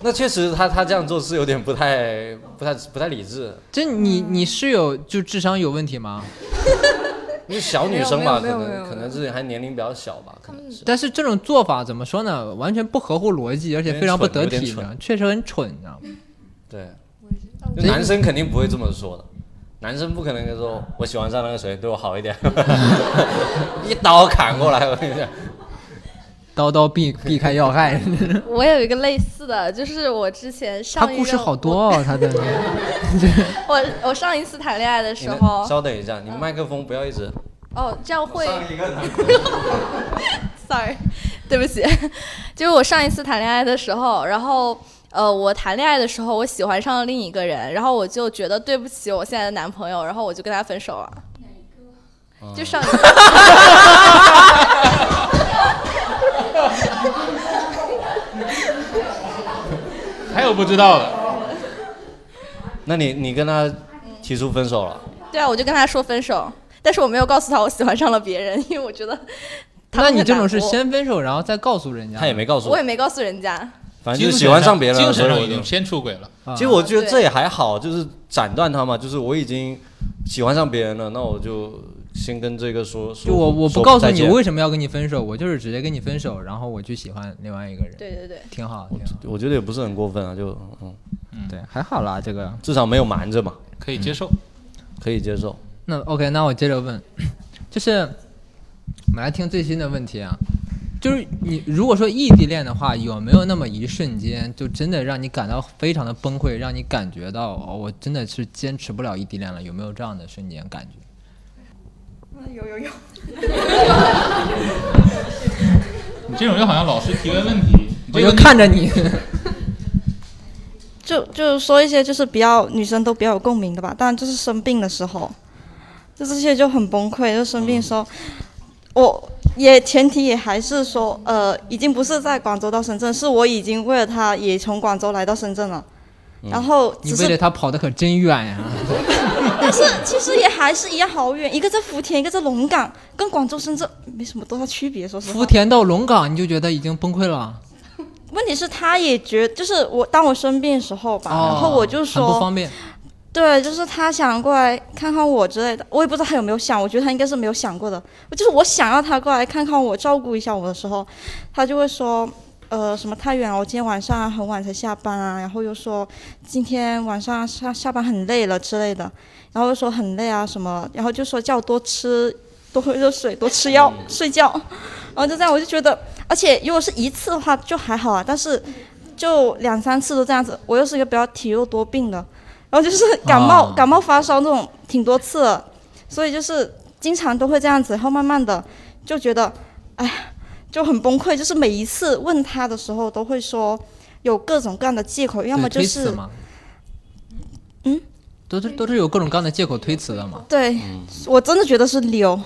那确实他，他这样做是有点不太、不太、不太理智。这你你室友就智商有问题吗？因为小女生吧，可能可能自己还年龄比较小吧，可能是。但是这种做法怎么说呢？完全不合乎逻辑，而且非常不得体，有点蠢你知道吗确实很蠢，你知道吗？对，就男生肯定不会这么说的，男生不可能就说我喜欢上那个谁对我好一点，一刀砍过来，我跟你讲。刀刀避 避开要害。我有一个类似的，就是我之前上他故事好多哦，他的。我我上一次谈恋爱的时候，稍等一下，你麦克风不要一直。哦，这样会上一个 sorry，对不起，就是我上一次谈恋爱的时候，然后呃，我谈恋爱的时候，我喜欢上了另一个人，然后我就觉得对不起我现在的男朋友，然后我就跟他分手了。哪个就上一次。还有不知道的，那你你跟他提出分手了？对啊，我就跟他说分手，但是我没有告诉他我喜欢上了别人，因为我觉得他那会你这种是先分手，然后再告诉人家？他也没告诉我我也没告诉人家。反正就是喜欢上别人了，精神所以我已经先出轨了。啊其实我觉得这也还好，就是斩断他嘛，就是我已经喜欢上别人了，那我就先跟这个说说。就我我不告诉你我为什么要跟你分手，我就是直接跟你分手，然后我去喜欢另外一个人。对对对，挺好，挺好。我觉得也不是很过分啊，就嗯，对，还好啦，这个至少没有瞒着嘛，可以接受。可以接受。那 OK，那我接着问，就是我们来听最新的问题啊，就是你如果说异地恋的话，有没有那么一瞬间，就真的让你感到非常的崩溃，让你感觉到哦，我真的是坚持不了异地恋了？有没有这样的瞬间感觉？有有有。你这种就好像老师提问问题，你我就这个看着你，就就说一些就是比较女生都比较有共鸣的吧。当然就是生病的时候，就这些就很崩溃。就生病的时候，我也前提也还是说，呃，已经不是在广州到深圳，是我已经为了他也从广州来到深圳了。然后你为了，他跑得可真远呀！但是其实也还是一样好远，一个在福田，一个在龙岗，跟广州、深圳没什么多大区别。说实话，福田到龙岗，你就觉得已经崩溃了，问题是他也觉就是我当我生病的时候吧，然后我就说不方便。对，就是他想过来看看我之类的，我也不知道他有没有想，我觉得他应该是没有想过的。就是我想要他过来看看我，照顾一下我的时候，他就会说，呃，什么太远了，我今天晚上很晚才下班啊，然后又说今天晚上下下班很累了之类的，然后又说很累啊什么，然后就说叫我多吃多喝热水，多吃药，睡觉，然后就这样，我就觉得，而且如果是一次的话就还好啊，但是就两三次都这样子，我又是一个比较体弱多病的。然后就是感冒、哦感冒发烧那种挺多次了，所以就是经常都会这样子，然后慢慢的就觉得，哎，就很崩溃。就是每一次问他的时候，都会说有各种各样的借口，要么就是嗯，都是都是有各种各样的借口推辞的嘛。对、我真的觉得是溜。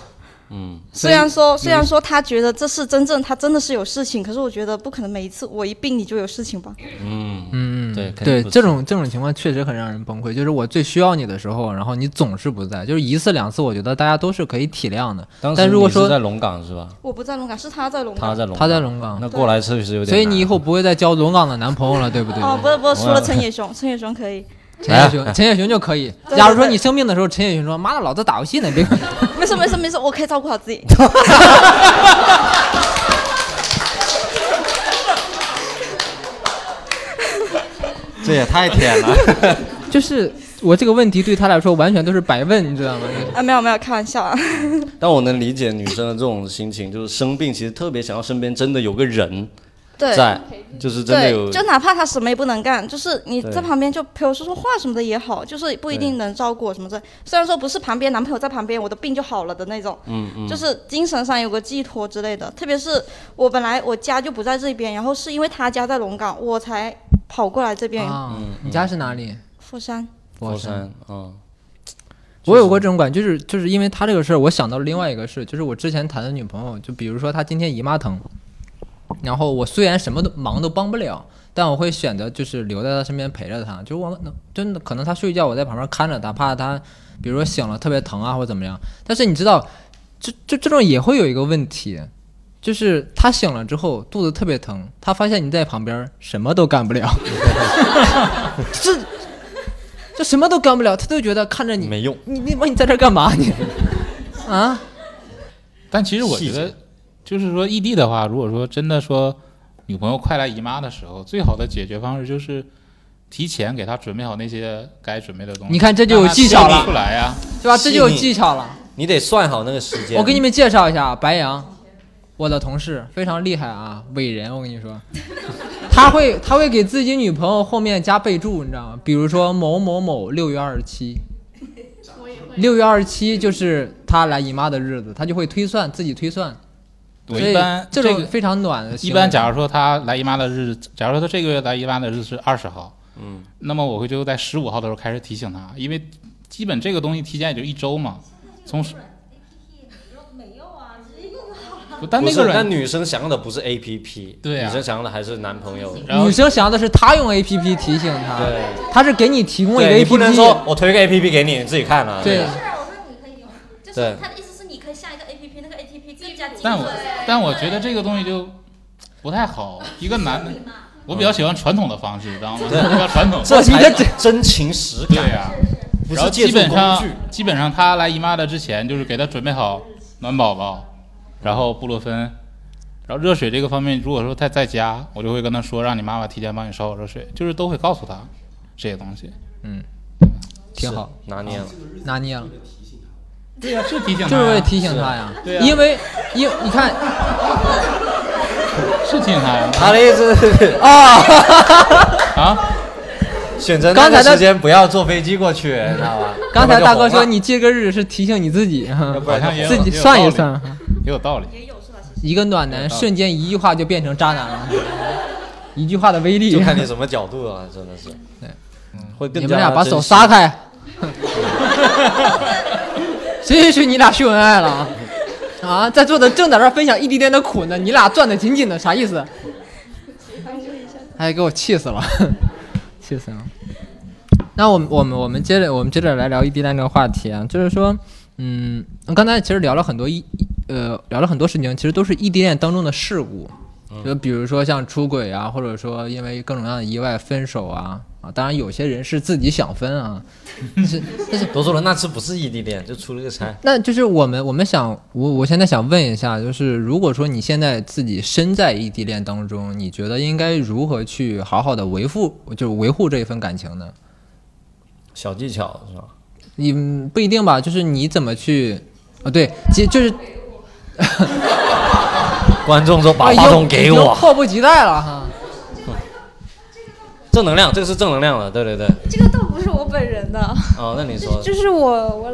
嗯，虽然说虽然说他觉得这是真正他真的是有事情，可是我觉得不可能每一次我一病你就有事情吧。嗯嗯，对对，这种这种情况确实很让人崩溃。就是我最需要你的时候，然后你总是不在，就是一次两次，我觉得大家都是可以体谅的。但如果说在龙岗是吧？我不在龙岗，是他在龙岗。他在龙，他在龙岗，那过来确实有点难。所以你以后不会再交龙岗的男朋友了，对不对？哦，不是不是，除了陈野雄，陈野雄可以。陈野雄，陈野雄就可以。假如说你生病的时候，陈野雄说：“妈的，老子打游戏呢，别。”没事没事没事，我可以照顾好自己。这也太甜了。就是我这个问题对他来说完全都是白问，你知道吗？啊，没有没有，开玩笑啊。但我能理解女生的这种心情，就是生病其实特别想要身边真的有个人对在，就是真的有，就哪怕他什么也不能干，就是你在旁边就陪我说说话什么的也好，就是不一定能照顾我什么的。虽然说不是旁边男朋友在旁边，我的病就好了的那种，嗯嗯就是精神上有个寄托之类的。特别是我本来我家就不在这边，然后是因为他家在龙岗，我才跑过来这边。啊，你家是哪里？佛山。佛山，嗯，我有过这种感觉，就是就是因为他这个事儿，我想到了另外一个事，就是我之前谈的女朋友，就比如说她今天姨妈疼，然后我虽然什么都忙都帮不了，但我会选择就是留在她身边陪着她，就是我能真的可能她睡觉，我在旁边看着她，怕她比如说醒了特别疼啊或者怎么样。但是你知道，这这这种也会有一个问题，就是他醒了之后肚子特别疼，他发现你在旁边什么都干不了，这这什么都干不了，他都觉得看着你没用，你你妈你在这干嘛你？啊？但其实我觉得，就是说异地的话，如果说真的说女朋友快来姨妈的时候，最好的解决方式就是提前给她准备好那些该准备的东西。你看这就有技巧了出来呀，对吧？这就有技巧了。你得算好那个时间。我给你们介绍一下白羊，我的同事非常厉害啊，伟人，我跟你说，他会他会给自己女朋友后面加备注，你知道吗？比如说某某某六月二十七，六月二十七就是他来姨妈的日子，他就会推算自己推算。我一般这这个种非常暖的，一般，假如说他来姨妈的日子，假如说他这个月来姨妈的日子是二十号，嗯，那么我会就在十五号的时候开始提醒他，因为基本这个东西提前也就一周嘛，从但不是啊那个人但女生想要的不是 A P P，对啊女生想要的还是男朋友。女生想要的是他用 A P P 提醒他，对，他是给你提供一个 A 你 P 不能说我推个 A P P 给你，你自己看啊。对对，他的意思是你可以下一个 A P P，那个 A P P 更加精但我准。但我觉得这个东西就不太好。一个男的，我比较喜欢传统的方式，知道吗？比较传统。这才是真情实感。对呀、然后不是借基本上基本上他来姨妈的之前，就是给他准备好暖宝宝，然后布洛芬，然后热水这个方面，如果说他在家，我就会跟他说，让你妈妈提前帮你烧好热水，就是都会告诉他这些东西。嗯，挺好，拿捏了，拿捏了。对呀、是提醒他，就是为提醒他呀，对呀、因为因你看，是提醒他呀。他的意思是啊。啊，选择那刚才的个时间不要坐飞机过去，你知道吧？刚才大哥说你记个日是提醒你自己，好像也有自己也有道理一算。也有是吧。一个暖男瞬间一句话就变成渣男了，一句话的威力。就看你什么角度了，真的是。对，会更加你们俩把手撒开。谁允许你俩秀恩爱了啊？啊，在座的正在这分享异地恋的苦呢，你俩攥得紧紧的，啥意思？哎，给我气死了，气死了。那我们我们我们接着我们接着来聊异地恋这个话题啊，就是说，嗯，刚才其实聊了很多异呃聊了很多事情，其实都是异地恋当中的事故，就比如说像出轨啊，或者说因为各种各样的意外分手啊啊，当然有些人是自己想分啊，但是但是多说了那次不是异地恋，就出了个差。那就是我们我们想我我现在想问一下，就是如果说你现在自己身在异地恋当中，你觉得应该如何去好好的维护，就是维护这一份感情呢？小技巧是吧？你嗯不一定吧，就是你怎么去，啊对，其实就是 观众说把啊话筒给我，迫不及待了哈。正能量，这个是正能量的，对对对。这个倒不是我本人的，哦，那你说，就是我我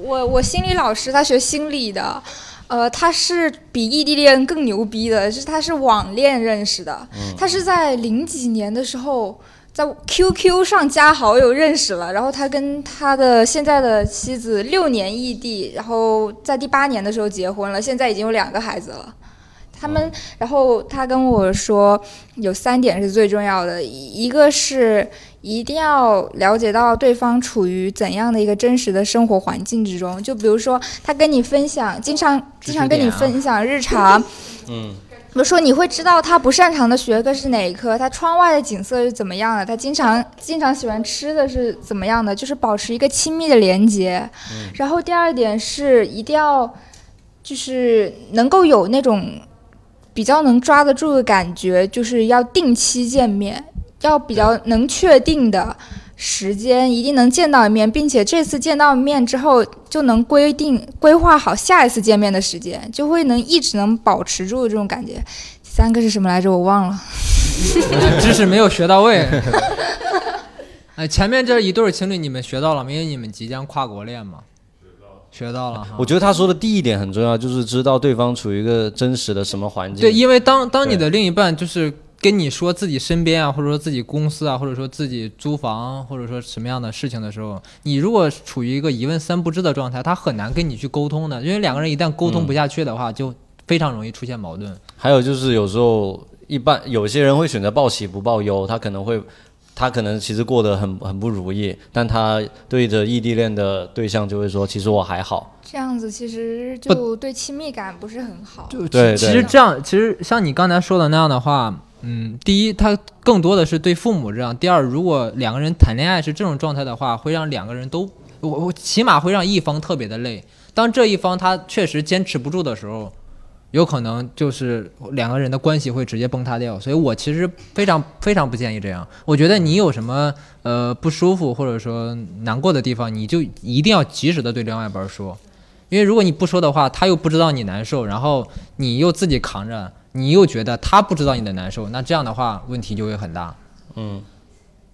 我我心理老师，他学心理的，呃，他是比异地恋更牛逼的，是他是网恋认识的，嗯他是在零几年的时候。在 QQ 上加好友认识了，然后他跟他的现在的妻子六年异地，然后在第八年的时候结婚了，现在已经有两个孩子了。他们，然后他跟我说，有三点是最重要的，一一个是一定要了解到对方处于怎样的一个真实的生活环境之中，就比如说他跟你分享，经常经常跟你分享日常，嗯，比如说你会知道他不擅长的学科是哪一科，他窗外的景色是怎么样的，他经常经常喜欢吃的是怎么样的，就是保持一个亲密的连接。然后第二点是一定要就是能够有那种比较能抓得住的感觉，就是要定期见面，要比较能确定的时间一定能见到一面，并且这次见到面之后就能规定规划好下一次见面的时间，就会能一直能保持住这种感觉。三个是什么来着？我忘了。知识没有学到位。哎，前面这一对情侣你们学到了吗？因为你们即将跨国恋嘛。学到了哈。我觉得他说的第一点很重要，就是知道对方处于一个真实的什么环境。对，因为当当你的另一半就是跟你说自己身边啊，或者说自己公司啊，或者说自己租房，或者说什么样的事情的时候，你如果处于一个一问三不知的状态，他很难跟你去沟通的。因为两个人一旦沟通不下去的话，就非常容易出现矛盾。还有就是有时候一般有些人会选择报喜不报忧，他可能会。他可能其实过得很很不如意，但他对着异地恋的对象就会说：“其实我还好。”这样子其实就对亲密感不是很好。就对，其实这样，其实像你刚才说的那样的话，嗯，第一，他更多的是对父母这样；第二，如果两个人谈恋爱是这种状态的话，会让两个人都，我我起码会让一方特别的累。当这一方他确实坚持不住的时候。有可能就是两个人的关系会直接崩塌掉，所以我其实非常非常不建议这样。我觉得你有什么呃不舒服或者说难过的地方，你就一定要及时的对另外一半说，因为如果你不说的话，他又不知道你难受，然后你又自己扛着，你又觉得他不知道你的难受，那这样的话问题就会很大。嗯，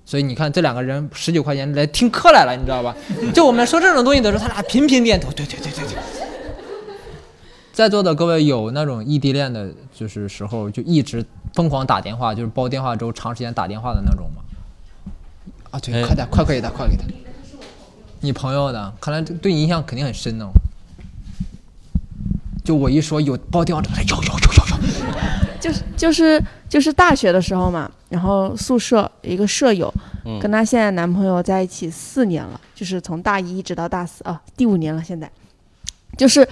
所以你看这两个人十九块钱来听课来了，你知道吧？就我们说这种东西的时候，他俩频频点头，对对对对对。在座的各位有那种异地恋的，就是时候就一直疯狂打电话，就是煲电话粥，长时间打电话的那种吗？啊，对，快点，快给他，快给他。你朋友的，看来对你印象肯定很深哦。就我一说有煲电话粥，有有有有有。就是就是就是大学的时候嘛，然后宿舍一个舍友，跟她现在男朋友在一起四年了，就是从大一一直到大四啊，第五年了现在，就是。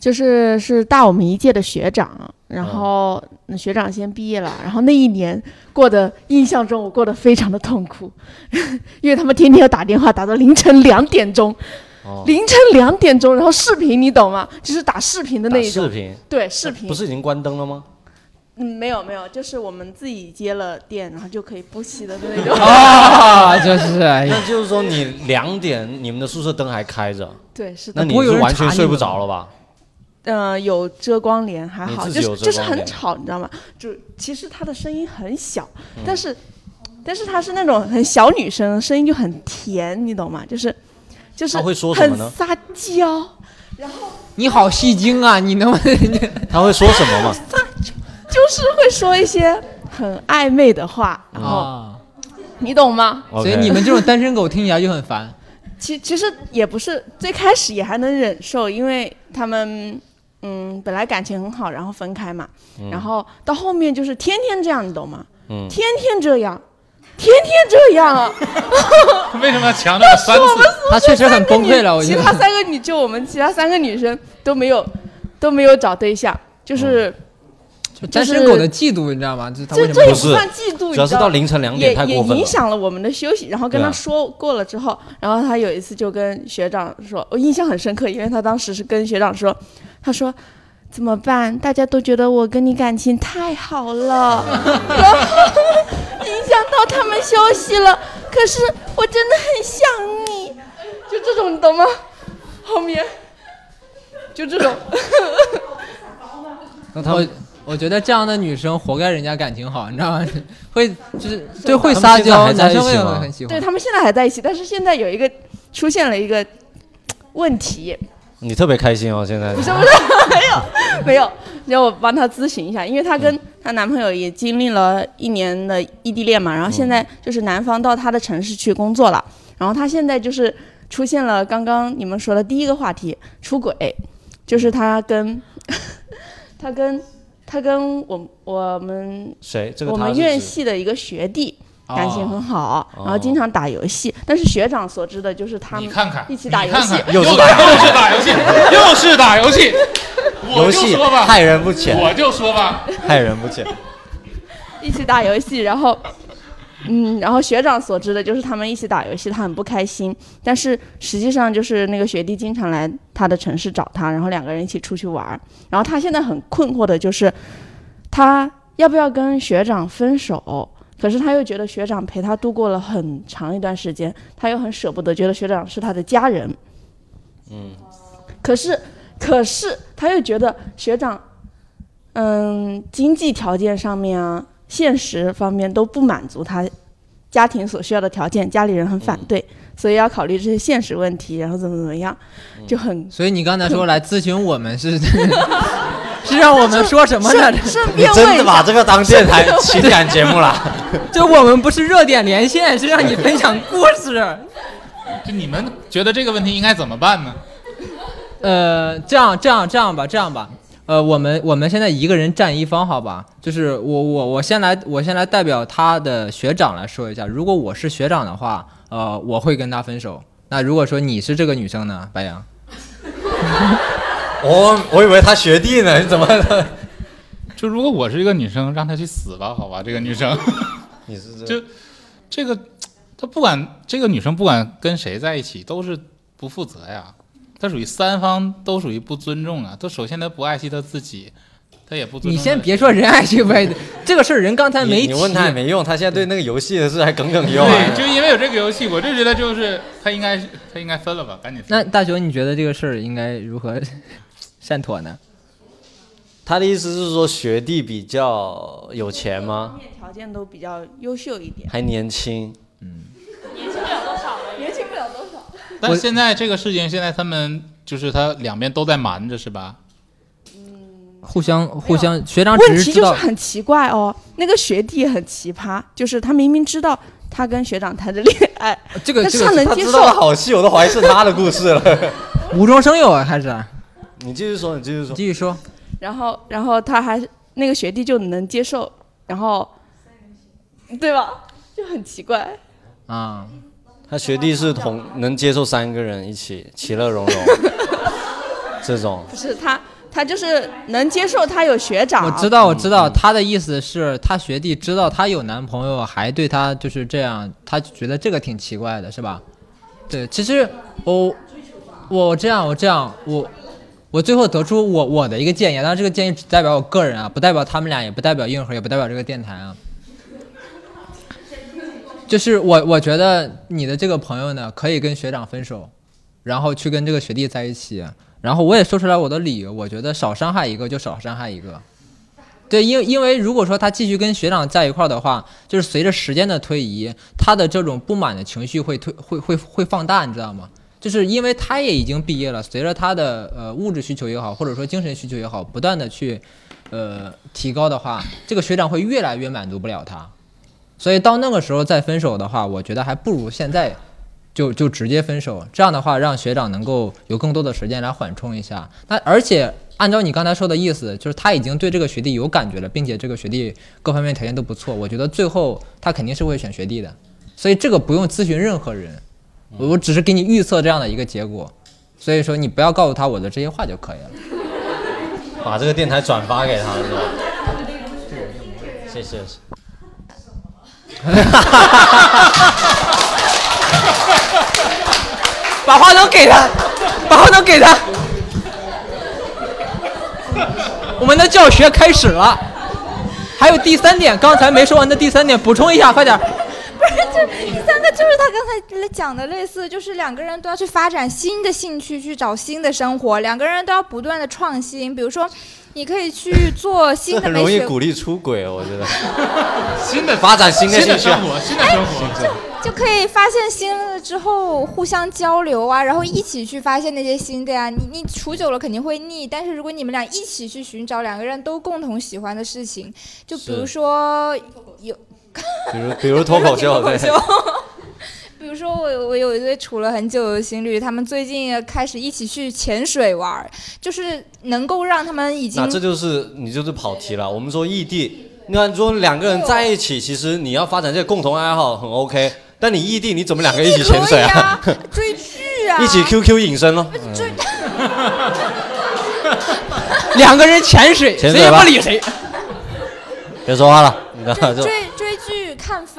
就是是大我们一届的学长，然后学长先毕业了，然后那一年过得印象中我过得非常的痛苦，因为他们天天要打电话打到凌晨两点钟，凌晨两点钟，然后视频你懂吗？就是打视频的那一种。视频。对视频。不是已经关灯了吗？嗯，没有没有，就是我们自己接了电，然后就可以不熄的那种。啊，就是。那就是说你两点你们的宿舍灯还开着？对，是的。那你是完全睡不着了吧？嗯，有遮光帘还好，就是就是很吵，你知道吗？就其实他的声音很小，但是，但是他是那种很小女生，声音就很甜，你懂吗？就是就是很撒娇，然后你好戏精啊，你能不能？他会说什么吗？撒娇就是会说一些很暧昧的话，然后你懂吗？所以你们这种单身狗听起来就很烦。其其实也不是，最开始也还能忍受，因为他们。嗯，本来感情很好，然后分开嘛，然后到后面就是天天这样，你懂吗？嗯，天天这样，天天这样啊！为什么要强调三次？他确实很崩溃了。我其他三个女，就我们其他三个女生都没有都没有找对象，就是单身狗的嫉妒，你知道吗？这这这也不算嫉妒，主要是到凌晨两点太过分了，也影响了我们的休息。然后跟他说过了之后，然后他有一次就跟学长说，我印象很深刻，因为他当时是跟学长说。他说：“怎么办？大家都觉得我跟你感情太好了，然后 影响到他们休息了。可是我真的很想你，就这种，你懂吗？后面就这种。那他，我觉得这样的女生活该人家感情好，你知道吗？会就是对会撒娇，男生会很喜欢。对他们现在还在一起，但是现在有一个出现了一个问题。”你特别开心哦，现在。不是不是没有没有，让我帮她咨询一下，因为她跟她男朋友也经历了一年的异地恋嘛，然后现在就是男方到她的城市去工作了，然后她现在就是出现了刚刚你们说的第一个话题出轨，就是她跟她跟她跟我我们谁这个我们院系的一个学弟。感情很好，然后经常打游戏。但是学长所知的就是他们一起打游戏，又是打游戏，又是打游戏，游戏害人不浅。我就说吧，害人不浅。一起打游戏，然后，嗯，然后学长所知的就是他们一起打游戏，他很不开心。但是实际上就是那个学弟经常来他的城市找他，然后两个人一起出去玩。然后他现在很困惑的就是，他要不要跟学长分手？可是他又觉得学长陪他度过了很长一段时间，他又很舍不得，觉得学长是他的家人。嗯，可是，可是他又觉得学长，嗯，经济条件上面啊，现实方面都不满足他家庭所需要的条件，家里人很反对，所以要考虑这些现实问题，然后怎么怎么样，就很。所以你刚才说来咨询我们是 是让我们说什么呢？顺你真的把这个当电台情感节目了？就我们不是热点连线，是让你分享故事。就你们觉得这个问题应该怎么办呢？呃，这样这样这样吧，这样吧，呃，我们我们现在一个人占一方，好吧？就是我我我先来，我先来代表他的学长来说一下，如果我是学长的话，呃，我会跟他分手。那如果说你是这个女生呢，白羊？我我以为他学弟呢，你怎么？就如果我是一个女生，让她去死吧，好吧，这个女生。你是这就这个，她不管这个女生不管跟谁在一起，都是不负责呀。她属于三方都属于不尊重啊。她首先她不爱惜她自己，她也不尊重。你先别说人爱惜不爱惜，这个事儿人刚才没提。你问他也没用，他现在对那个游戏的事还耿耿于怀。对，就因为有这个游戏，我就觉得就是他应该他应该分了吧，赶紧分。那大雄，你觉得这个事儿应该如何善妥呢？他的意思是说学弟比较有钱吗？条件都比较优秀一点，还年轻，年轻不了多少，年轻不了多少。但现在这个事情，现在他们就是他两边都在瞒着，是吧？互相互相，学长只问题是知道就是很奇怪哦，那个学弟很奇葩，就是他明明知道他跟学长谈着恋爱，这个这个他能接受知道的好戏，我都怀疑是他的故事了。无中生有啊，开始。你继续说，你继续说，继续说。然后然后他还那个学弟就能接受，然后对吧？就很奇怪。啊，他学弟是同能接受三个人一起其乐融融 这种。不是他，他就是能接受他有学长。我知道，我知道，他的意思是，他学弟知道他有男朋友，还对他就是这样，他觉得这个挺奇怪的，是吧？对，其实我我这样，我这样，我我最后得出我我的一个建议，当然这个建议只代表我个人啊，不代表他们俩，也不代表硬核，也不代表这个电台啊。就是我我觉得你的这个朋友呢，可以跟学长分手，然后去跟这个学弟在一起。然后我也说出来我的理由，我觉得少伤害一个就少伤害一个。对，因因为如果说他继续跟学长在一块儿的话，就是随着时间的推移，他的这种不满的情绪会推会会会放大，你知道吗？就是因为他也已经毕业了，随着他的呃物质需求也好，或者说精神需求也好，不断的去呃提高的话，这个学长会越来越满足不了他。所以到那个时候再分手的话，我觉得还不如现在就就直接分手。这样的话，让学长能够有更多的时间来缓冲一下。那而且按照你刚才说的意思，就是他已经对这个学弟有感觉了，并且这个学弟各方面条件都不错。我觉得最后他肯定是会选学弟的。所以这个不用咨询任何人，我我只是给你预测这样的一个结果。所以说你不要告诉他我的这些话就可以了。把这个电台转发给他，是吧？谢谢。把话筒给他，把话筒给他。我们的教学开始了，还有第三点，刚才没说完的第三点，补充一下，快点。不是，就第三个就是他刚才讲的类似，就是两个人都要去发展新的兴趣，去找新的生活，两个人都要不断的创新。比如说，你可以去做新的 很容易鼓励出轨，我觉得。新的发展新的兴趣啊新的生活，新的生活。就可以发现新的之后互相交流啊，然后一起去发现那些新的呀。你你处久了肯定会腻，但是如果你们俩一起去寻找两个人都共同喜欢的事情，就比如说有，比如比如脱口秀，对。比如说我我有一对处了很久的情侣，他们最近开始一起去潜水玩，就是能够让他们已经那这就是你就是跑题了。我们说异地，那你说两个人在一起，其实你要发展这个共同爱好很 OK。但你异地，你怎么两个一起潜水啊？追剧啊，一起 QQ 隐身咯。追。两个人潜水，谁也潜水吧不理谁。别说话了，你知道就追追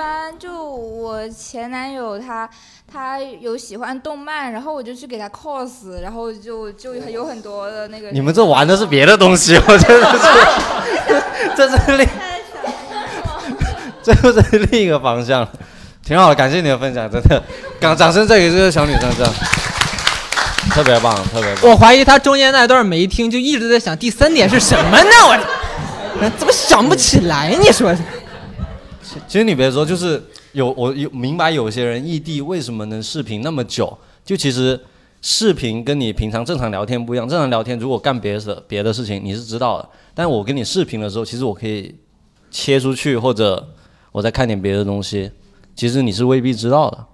番，就我前男友他他有喜欢动漫，然后我就去给他 cos，然后就就有很多的那个。你们这玩的是别的东西，我真的是，这是另 这又是另一个方向，挺好的，感谢你的分享，真的，掌掌声再给这个小女生，这样特别棒，特别棒。我怀疑他中间那段没听，就一直在想第三点是什么呢？我 怎么想不起来？你说其实你别说，就是有我有明白有些人异地为什么能视频那么久，就其实视频跟你平常正常聊天不一样。正常聊天如果干别的别的事情你是知道的，但我跟你视频的时候，其实我可以切出去，或者我再看点别的东西，其实你是未必知道的。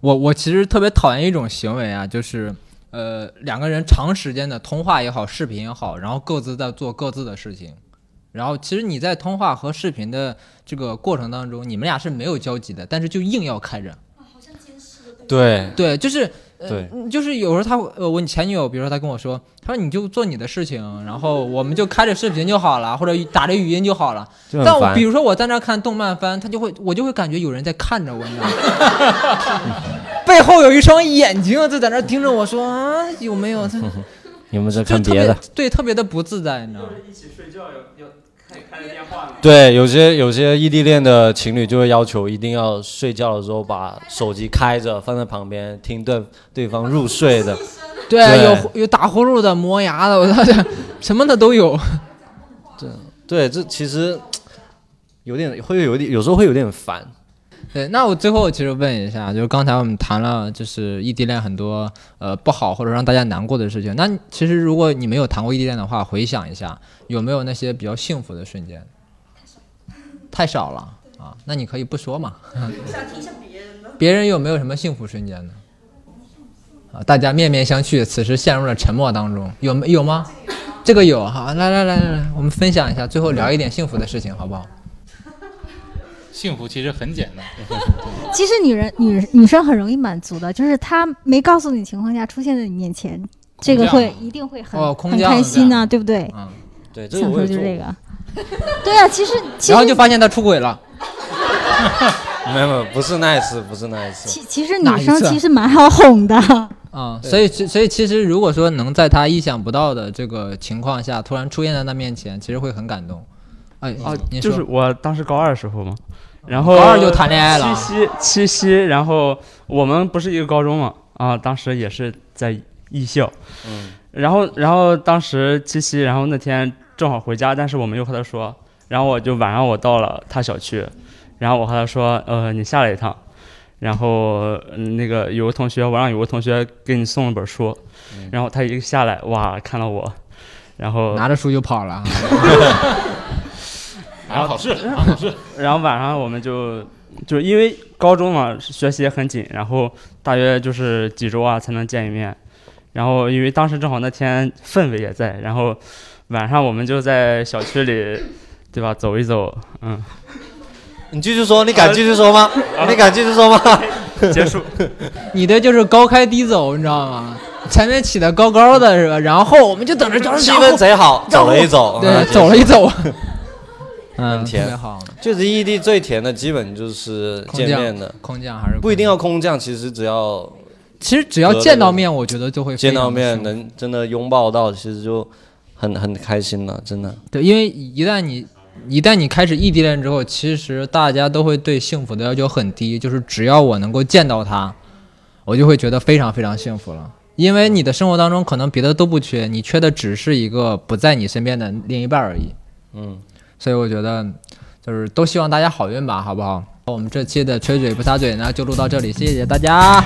我我其实特别讨厌一种行为啊，就是呃两个人长时间的通话也好，视频也好，然后各自在做各自的事情，然后其实你在通话和视频的这个过程当中，你们俩是没有交集的，但是就硬要开着。对对，就是呃对嗯就是有时候他会呃，我前女友，比如说她跟我说，他说你就做你的事情，然后我们就开着视频就好了，或者打着语音就好了。但我比如说我在那看动漫番，他就会我就会感觉有人在看着我，你知道吗？背后有一双眼睛就在那盯着我说啊，有没有？他有没有在就特别看别的？对，特别的不自在，你知道吗？一起睡觉要要对，有些有些异地恋的情侣就会要求一定要睡觉的时候把手机开着放在旁边，听对对方入睡的。对，有有打呼噜的、磨牙的，我操，什么的都有。对对，这其实有点会有点，有时候会有点烦。对，那我最后其实问一下，就是刚才我们谈了，就是异地恋很多呃不好或者让大家难过的事情。那其实如果你没有谈过异地恋的话，回想一下，有没有那些比较幸福的瞬间？太少了啊，那你可以不说嘛。想听一下别人的。别人有没有什么幸福瞬间呢？啊，大家面面相觑，此时陷入了沉默当中，有没有吗？这个有，哈，来来来来来，我们分享一下，最后聊一点幸福的事情，好不好？幸福其实很简单，其实女人女女生很容易满足的，就是她没告诉你情况下出现在你面前，这个会一定会很、哦很开心呢、对不对？嗯，对，这个想说就是这个。对啊，其实其实然后就发现他出轨了。没有没有，不是那一次，不是那一次。其其实女生其实蛮好哄的。啊、所以其所以其实如果说能在他意想不到的这个情况下突然出现在他面前，其实会很感动。哎，哦您，就是我当时高二的时候嘛，然后高二就谈恋爱了。七夕七夕，然后我们不是一个高中嘛，啊，当时也是在艺校，嗯，然后然后当时七夕，然后那天正好回家，但是我没有和他说，然后我就晚上我到了他小区，然后我和他说，呃，你下来一趟。然后、嗯那个有个同学，我让有个同学给你送了本书，然后他一下来，哇，看到我，然后拿着书就跑了。然后考试考试然后晚上我们就就因为高中嘛，学习也很紧，然后大约就是几周啊才能见一面。然后因为当时正好那天氛围也在，然后晚上我们就在小区里，对吧，走一走，嗯。你继续说，你敢继续说吗？你敢继续说吗？结束。你的就是高开低走，你知道吗？前面起的高高的是吧？然后我们就等着气氛贼好，走了一走，对走了一走。嗯，很甜特别好。就是异地最甜的，基本就是见面的，空降还是不一定要空降，其实只要其实只要见到面，我觉得就会见到面能真的拥抱到，其实就很很开心了，真的。对，因为一旦你一旦你开始异地恋之后，其实大家都会对幸福的要求很低，就是只要我能够见到他，我就会觉得非常非常幸福了。因为你的生活当中可能别的都不缺，你缺的只是一个不在你身边的另一半而已。嗯，所以我觉得就是都希望大家好运吧，好不好？我们这期的吹嘴不撒嘴呢就录到这里，谢谢大家。